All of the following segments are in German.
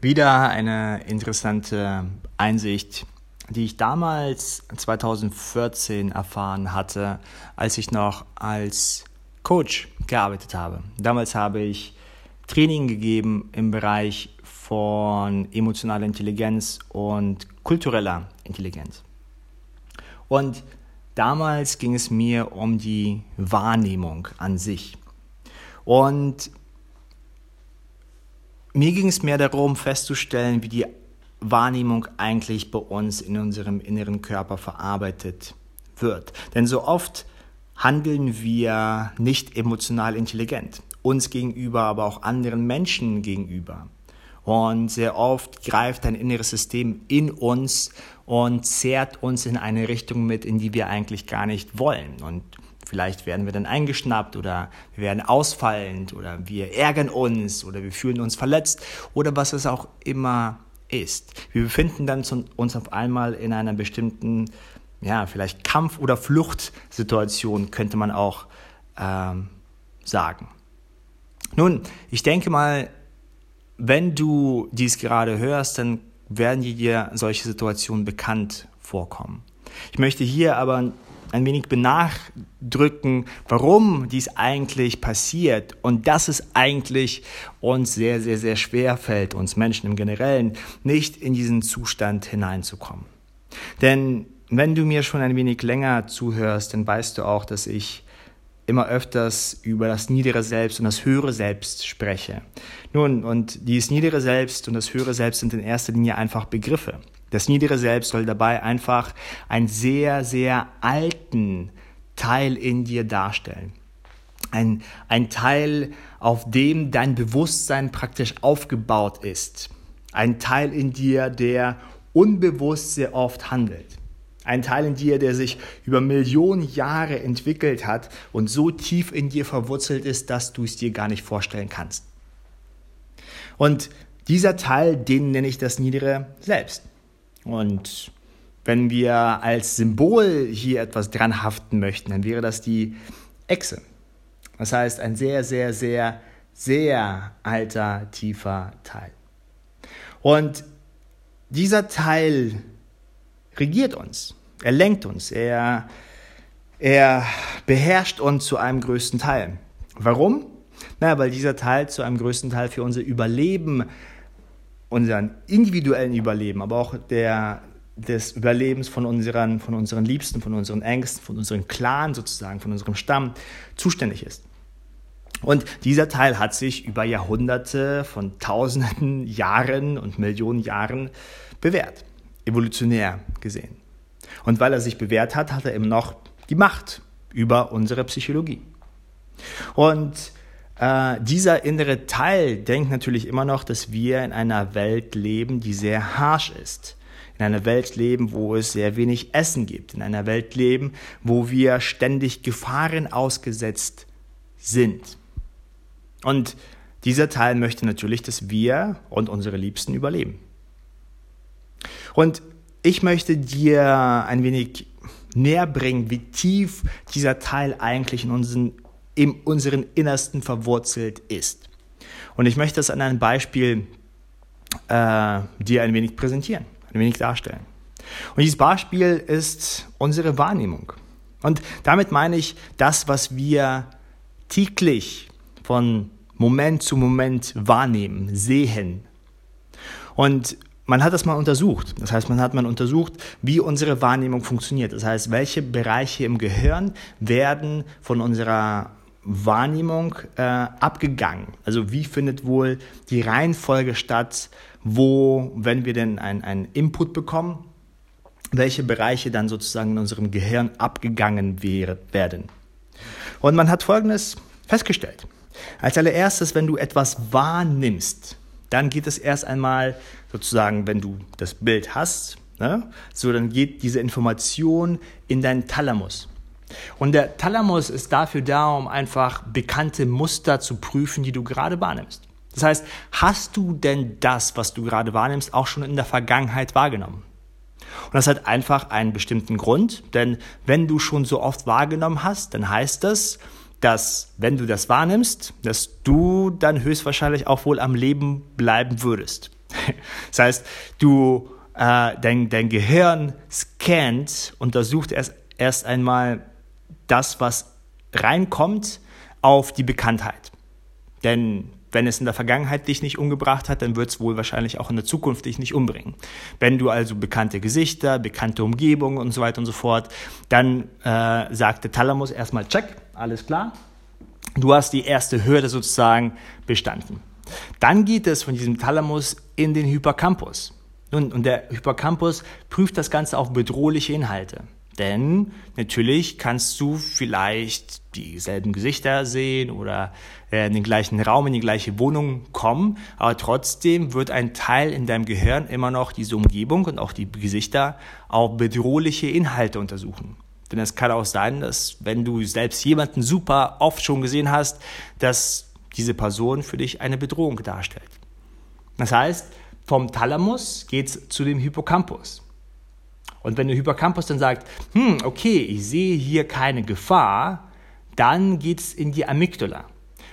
Wieder eine interessante Einsicht, die ich damals 2014 erfahren hatte, als ich noch als Coach gearbeitet habe. Damals habe ich Training gegeben im Bereich von emotionaler Intelligenz und kultureller Intelligenz. Und damals ging es mir um die Wahrnehmung an sich. Und mir ging es mehr darum, festzustellen, wie die Wahrnehmung eigentlich bei uns in unserem inneren Körper verarbeitet wird. Denn so oft handeln wir nicht emotional intelligent, uns gegenüber, aber auch anderen Menschen gegenüber. Und sehr oft greift ein inneres System in uns und zerrt uns in eine Richtung mit, in die wir eigentlich gar nicht wollen. Und Vielleicht werden wir dann eingeschnappt oder wir werden ausfallend oder wir ärgern uns oder wir fühlen uns verletzt oder was es auch immer ist. Wir befinden dann uns auf einmal in einer bestimmten, ja, vielleicht Kampf- oder Fluchtsituation, könnte man auch ähm, sagen. Nun, ich denke mal, wenn du dies gerade hörst, dann werden dir solche Situationen bekannt vorkommen. Ich möchte hier aber ein wenig benachdrücken, warum dies eigentlich passiert und dass es eigentlich uns sehr, sehr, sehr schwer fällt, uns Menschen im Generellen, nicht in diesen Zustand hineinzukommen. Denn wenn du mir schon ein wenig länger zuhörst, dann weißt du auch, dass ich immer öfters über das niedere Selbst und das höhere Selbst spreche. Nun, und dieses niedere Selbst und das höhere Selbst sind in erster Linie einfach Begriffe. Das niedere Selbst soll dabei einfach einen sehr, sehr alten Teil in dir darstellen. Ein, ein Teil, auf dem dein Bewusstsein praktisch aufgebaut ist. Ein Teil in dir, der unbewusst sehr oft handelt. Ein Teil in dir, der sich über Millionen Jahre entwickelt hat und so tief in dir verwurzelt ist, dass du es dir gar nicht vorstellen kannst. Und dieser Teil, den nenne ich das niedere Selbst. Und wenn wir als Symbol hier etwas dran haften möchten, dann wäre das die Echse. Das heißt, ein sehr, sehr, sehr, sehr alter, tiefer Teil. Und dieser Teil regiert uns, er lenkt uns, er, er beherrscht uns zu einem größten Teil. Warum? Na, weil dieser Teil zu einem größten Teil für unser Überleben unseren individuellen Überleben, aber auch der, des Überlebens von unseren, von unseren Liebsten, von unseren Ängsten, von unserem Clan sozusagen, von unserem Stamm zuständig ist. Und dieser Teil hat sich über Jahrhunderte von tausenden Jahren und Millionen Jahren bewährt, evolutionär gesehen. Und weil er sich bewährt hat, hat er eben noch die Macht über unsere Psychologie. Und äh, dieser innere Teil denkt natürlich immer noch, dass wir in einer Welt leben, die sehr harsh ist. In einer Welt leben, wo es sehr wenig Essen gibt. In einer Welt leben, wo wir ständig Gefahren ausgesetzt sind. Und dieser Teil möchte natürlich, dass wir und unsere Liebsten überleben. Und ich möchte dir ein wenig näher bringen, wie tief dieser Teil eigentlich in unseren in unseren Innersten verwurzelt ist. Und ich möchte das an einem Beispiel äh, dir ein wenig präsentieren, ein wenig darstellen. Und dieses Beispiel ist unsere Wahrnehmung. Und damit meine ich das, was wir täglich von Moment zu Moment wahrnehmen, sehen. Und man hat das mal untersucht. Das heißt, man hat mal untersucht, wie unsere Wahrnehmung funktioniert. Das heißt, welche Bereiche im Gehirn werden von unserer Wahrnehmung äh, abgegangen? Also wie findet wohl die Reihenfolge statt, wo, wenn wir denn einen Input bekommen, welche Bereiche dann sozusagen in unserem Gehirn abgegangen wäre, werden? Und man hat Folgendes festgestellt. Als allererstes, wenn du etwas wahrnimmst, dann geht es erst einmal sozusagen, wenn du das Bild hast, ne, so dann geht diese Information in deinen Thalamus. Und der Thalamus ist dafür da, um einfach bekannte Muster zu prüfen, die du gerade wahrnimmst. Das heißt, hast du denn das, was du gerade wahrnimmst, auch schon in der Vergangenheit wahrgenommen? Und das hat einfach einen bestimmten Grund, denn wenn du schon so oft wahrgenommen hast, dann heißt das, dass wenn du das wahrnimmst, dass du dann höchstwahrscheinlich auch wohl am Leben bleiben würdest. Das heißt, du, äh, dein, dein Gehirn scannt, untersucht erst, erst einmal das, was reinkommt, auf die Bekanntheit. Denn wenn es in der Vergangenheit dich nicht umgebracht hat, dann wird es wohl wahrscheinlich auch in der Zukunft dich nicht umbringen. Wenn du also bekannte Gesichter, bekannte Umgebung und so weiter und so fort, dann äh, sagt der Thalamus erstmal, check, alles klar. Du hast die erste Hürde sozusagen bestanden. Dann geht es von diesem Thalamus in den Hippocampus. Und, und der Hippocampus prüft das Ganze auf bedrohliche Inhalte. Denn natürlich kannst du vielleicht dieselben Gesichter sehen oder äh, in den gleichen Raum, in die gleiche Wohnung kommen, aber trotzdem wird ein Teil in deinem Gehirn immer noch diese Umgebung und auch die Gesichter auf bedrohliche Inhalte untersuchen. Denn es kann auch sein, dass wenn du selbst jemanden super oft schon gesehen hast, dass diese Person für dich eine Bedrohung darstellt. Das heißt, vom Thalamus geht es zu dem Hippocampus. Und wenn der Hippocampus dann sagt, hm, okay, ich sehe hier keine Gefahr, dann geht es in die Amygdala.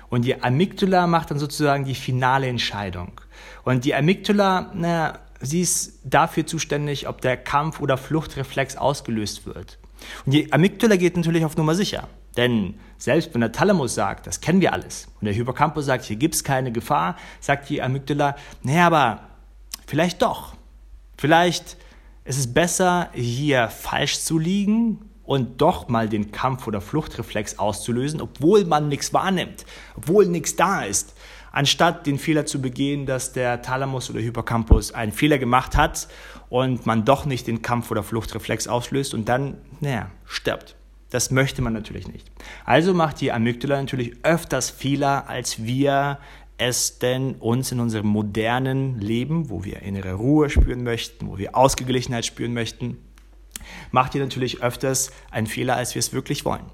Und die Amygdala macht dann sozusagen die finale Entscheidung. Und die Amygdala, na, sie ist dafür zuständig, ob der Kampf- oder Fluchtreflex ausgelöst wird. Und die Amygdala geht natürlich auf Nummer sicher. Denn selbst wenn der Thalamus sagt, das kennen wir alles, und der Hippocampus sagt, hier gibt es keine Gefahr, sagt die Amygdala, naja, aber vielleicht doch. Vielleicht es ist besser, hier falsch zu liegen und doch mal den Kampf- oder Fluchtreflex auszulösen, obwohl man nichts wahrnimmt, obwohl nichts da ist, anstatt den Fehler zu begehen, dass der Thalamus oder Hippocampus einen Fehler gemacht hat und man doch nicht den Kampf- oder Fluchtreflex auslöst und dann, naja, stirbt. Das möchte man natürlich nicht. Also macht die Amygdala natürlich öfters Fehler, als wir es denn uns in unserem modernen Leben, wo wir innere Ruhe spüren möchten, wo wir Ausgeglichenheit spüren möchten, macht ihr natürlich öfters einen Fehler, als wir es wirklich wollen.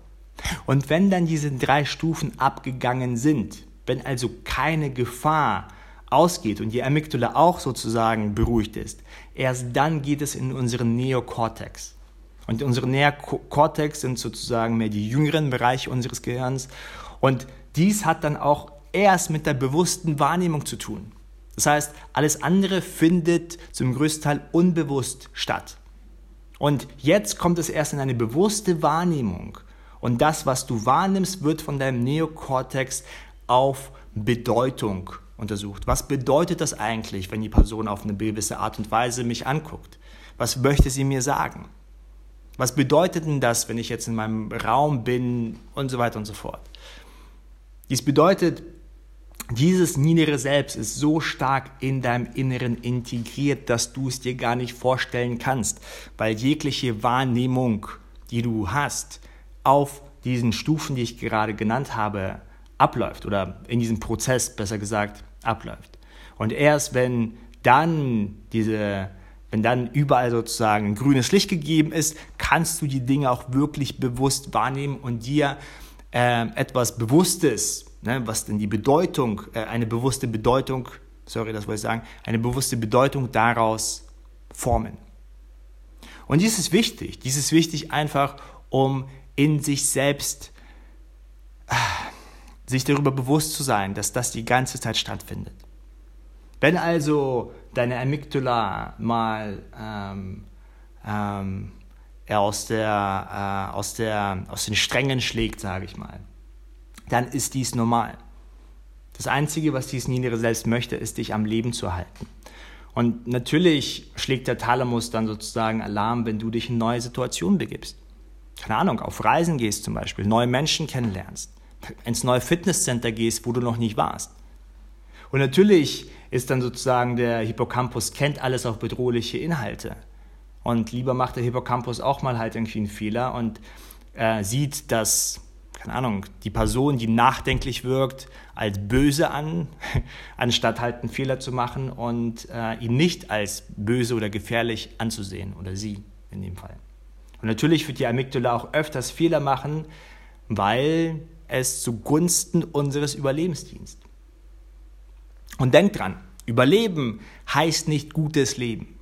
Und wenn dann diese drei Stufen abgegangen sind, wenn also keine Gefahr ausgeht und die Amygdala auch sozusagen beruhigt ist, erst dann geht es in unseren Neokortex. Und unsere Neokortex sind sozusagen mehr die jüngeren Bereiche unseres Gehirns. Und dies hat dann auch erst mit der bewussten Wahrnehmung zu tun. Das heißt, alles andere findet zum größten Teil unbewusst statt. Und jetzt kommt es erst in eine bewusste Wahrnehmung. Und das, was du wahrnimmst, wird von deinem Neokortex auf Bedeutung untersucht. Was bedeutet das eigentlich, wenn die Person auf eine gewisse Art und Weise mich anguckt? Was möchte sie mir sagen? Was bedeutet denn das, wenn ich jetzt in meinem Raum bin und so weiter und so fort? Dies bedeutet, dieses niedere Selbst ist so stark in deinem Inneren integriert, dass du es dir gar nicht vorstellen kannst, weil jegliche Wahrnehmung, die du hast, auf diesen Stufen, die ich gerade genannt habe, abläuft oder in diesem Prozess, besser gesagt, abläuft. Und erst wenn dann diese, wenn dann überall sozusagen grünes Licht gegeben ist, kannst du die Dinge auch wirklich bewusst wahrnehmen und dir äh, etwas Bewusstes ne, was denn die Bedeutung, äh, eine bewusste Bedeutung, sorry, das wollte ich sagen, eine bewusste Bedeutung daraus formen. Und dies ist wichtig. Dies ist wichtig einfach, um in sich selbst äh, sich darüber bewusst zu sein, dass das die ganze Zeit stattfindet. Wenn also deine Amygdala mal ähm, ähm, aus, der, äh, aus, der, aus den Strängen schlägt, sage ich mal, dann ist dies normal. Das Einzige, was dieses niedere Selbst möchte, ist, dich am Leben zu halten. Und natürlich schlägt der Thalamus dann sozusagen Alarm, wenn du dich in neue Situationen begibst. Keine Ahnung, auf Reisen gehst zum Beispiel, neue Menschen kennenlernst, ins neue Fitnesscenter gehst, wo du noch nicht warst. Und natürlich ist dann sozusagen der Hippocampus kennt alles auf bedrohliche Inhalte. Und lieber macht der Hippocampus auch mal halt irgendwie einen Fehler und äh, sieht, dass keine Ahnung, die Person, die nachdenklich wirkt, als böse an, anstatt halt einen Fehler zu machen und äh, ihn nicht als böse oder gefährlich anzusehen oder sie in dem Fall. Und natürlich wird die Amygdala auch öfters Fehler machen, weil es zugunsten unseres Überlebens dient. Und denkt dran, Überleben heißt nicht gutes Leben.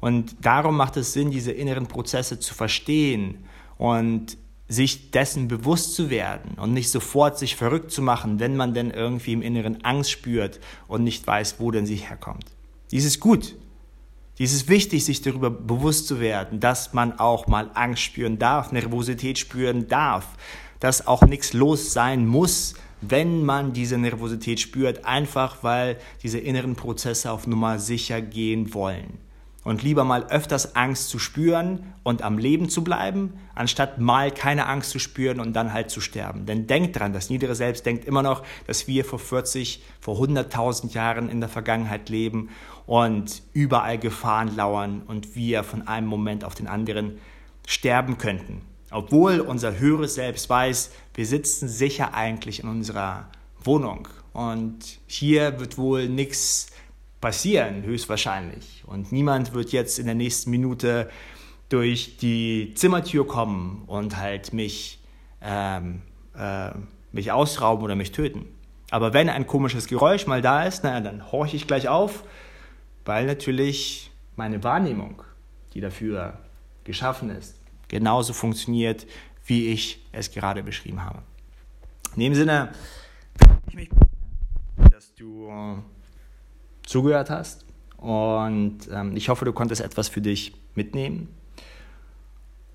Und darum macht es Sinn, diese inneren Prozesse zu verstehen und sich dessen bewusst zu werden und nicht sofort sich verrückt zu machen, wenn man denn irgendwie im Inneren Angst spürt und nicht weiß, wo denn sie herkommt. Dies ist gut. Dies ist wichtig, sich darüber bewusst zu werden, dass man auch mal Angst spüren darf, Nervosität spüren darf, dass auch nichts los sein muss, wenn man diese Nervosität spürt, einfach weil diese inneren Prozesse auf Nummer sicher gehen wollen. Und lieber mal öfters Angst zu spüren und am Leben zu bleiben, anstatt mal keine Angst zu spüren und dann halt zu sterben. Denn denkt dran, das niedere Selbst denkt immer noch, dass wir vor 40, vor 100.000 Jahren in der Vergangenheit leben und überall Gefahren lauern und wir von einem Moment auf den anderen sterben könnten. Obwohl unser höheres Selbst weiß, wir sitzen sicher eigentlich in unserer Wohnung und hier wird wohl nichts passieren, höchstwahrscheinlich. Und niemand wird jetzt in der nächsten Minute durch die Zimmertür kommen und halt mich, ähm, äh, mich ausrauben oder mich töten. Aber wenn ein komisches Geräusch mal da ist, naja, dann horche ich gleich auf, weil natürlich meine Wahrnehmung, die dafür geschaffen ist, genauso funktioniert, wie ich es gerade beschrieben habe. In dem Sinne, dass du zugehört hast. Und ähm, ich hoffe, du konntest etwas für dich mitnehmen.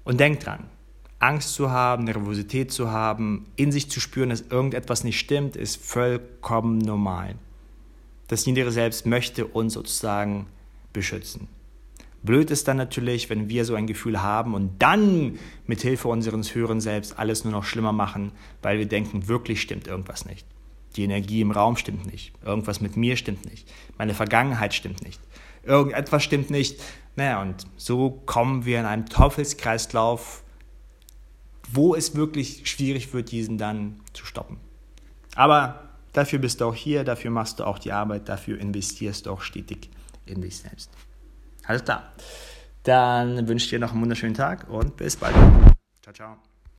Und denk dran, Angst zu haben, Nervosität zu haben, in sich zu spüren, dass irgendetwas nicht stimmt, ist vollkommen normal. Das niedere Selbst möchte uns sozusagen beschützen. Blöd ist dann natürlich, wenn wir so ein Gefühl haben und dann mit Hilfe unseres höheren Selbst alles nur noch schlimmer machen, weil wir denken, wirklich stimmt irgendwas nicht. Die Energie im Raum stimmt nicht. Irgendwas mit mir stimmt nicht. Meine Vergangenheit stimmt nicht. Irgendetwas stimmt nicht. Naja, und so kommen wir in einen Teufelskreislauf, wo es wirklich schwierig wird, diesen dann zu stoppen. Aber dafür bist du auch hier, dafür machst du auch die Arbeit, dafür investierst du auch stetig in dich selbst. Alles klar. Dann wünsche ich dir noch einen wunderschönen Tag und bis bald. Ciao, ciao.